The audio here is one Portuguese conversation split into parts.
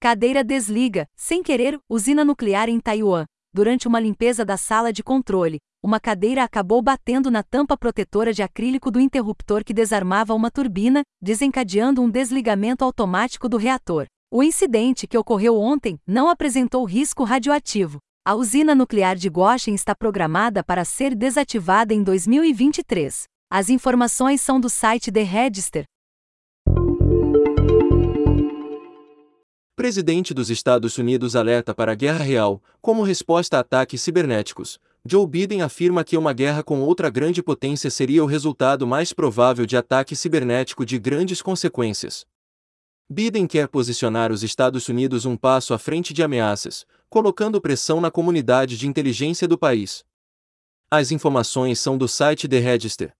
Cadeira desliga, sem querer, usina nuclear em Taiwan. Durante uma limpeza da sala de controle, uma cadeira acabou batendo na tampa protetora de acrílico do interruptor que desarmava uma turbina, desencadeando um desligamento automático do reator. O incidente, que ocorreu ontem, não apresentou risco radioativo. A usina nuclear de Goshen está programada para ser desativada em 2023. As informações são do site The Register. Presidente dos Estados Unidos alerta para a guerra real, como resposta a ataques cibernéticos. Joe Biden afirma que uma guerra com outra grande potência seria o resultado mais provável de ataque cibernético de grandes consequências. Biden quer posicionar os Estados Unidos um passo à frente de ameaças, colocando pressão na comunidade de inteligência do país. As informações são do site The Register.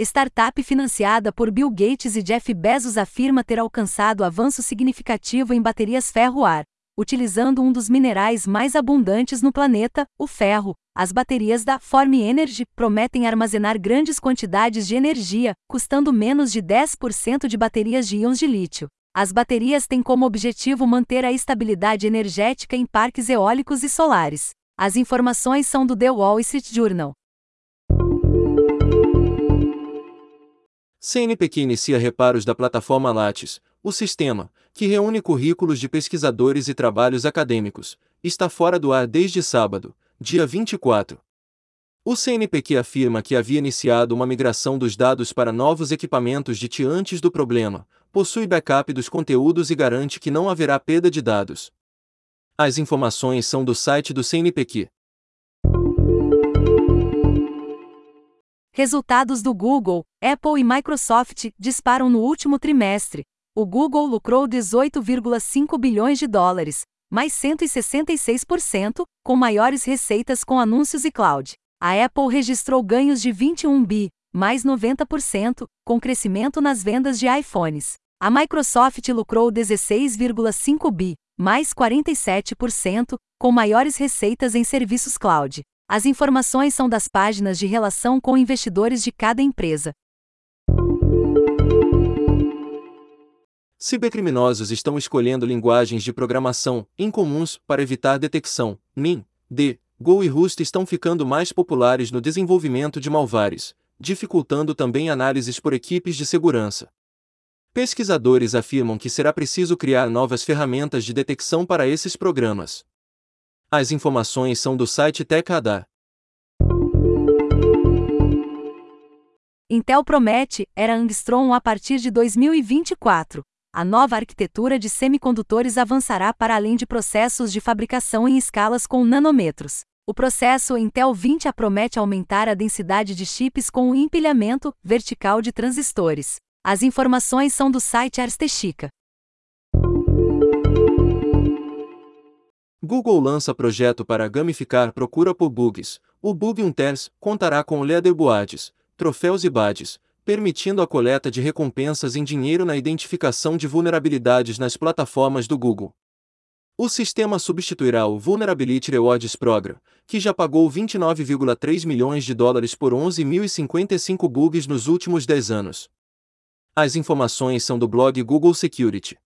Startup financiada por Bill Gates e Jeff Bezos afirma ter alcançado avanço significativo em baterias ferro-ar, utilizando um dos minerais mais abundantes no planeta, o ferro. As baterias da Form Energy prometem armazenar grandes quantidades de energia, custando menos de 10% de baterias de íons de lítio. As baterias têm como objetivo manter a estabilidade energética em parques eólicos e solares. As informações são do The Wall Street Journal. CNPq inicia reparos da plataforma Lattes, o sistema, que reúne currículos de pesquisadores e trabalhos acadêmicos, está fora do ar desde sábado, dia 24. O CNPq afirma que havia iniciado uma migração dos dados para novos equipamentos de TI antes do problema, possui backup dos conteúdos e garante que não haverá perda de dados. As informações são do site do CNPq. Resultados do Google, Apple e Microsoft disparam no último trimestre, o Google lucrou 18,5 bilhões de dólares, mais 166%, com maiores receitas com anúncios e cloud. A Apple registrou ganhos de 21 bi, mais 90%, com crescimento nas vendas de iPhones. A Microsoft lucrou 16,5 bi, mais 47%, com maiores receitas em serviços cloud. As informações são das páginas de relação com investidores de cada empresa. Cibercriminosos estão escolhendo linguagens de programação incomuns para evitar detecção. NIM, D, Go e Rust estão ficando mais populares no desenvolvimento de malwares, dificultando também análises por equipes de segurança. Pesquisadores afirmam que será preciso criar novas ferramentas de detecção para esses programas. As informações são do site TechRadar. Intel promete era Angstrom a partir de 2024 a nova arquitetura de semicondutores avançará para além de processos de fabricação em escalas com nanômetros. O processo Intel 20A promete aumentar a densidade de chips com o empilhamento vertical de transistores. As informações são do site Arstechica. Google lança projeto para gamificar procura por bugs. O Bug Hunters contará com leaderboards, troféus e badges, permitindo a coleta de recompensas em dinheiro na identificação de vulnerabilidades nas plataformas do Google. O sistema substituirá o Vulnerability Rewards Program, que já pagou 29,3 milhões de dólares por 11.055 bugs nos últimos 10 anos. As informações são do blog Google Security.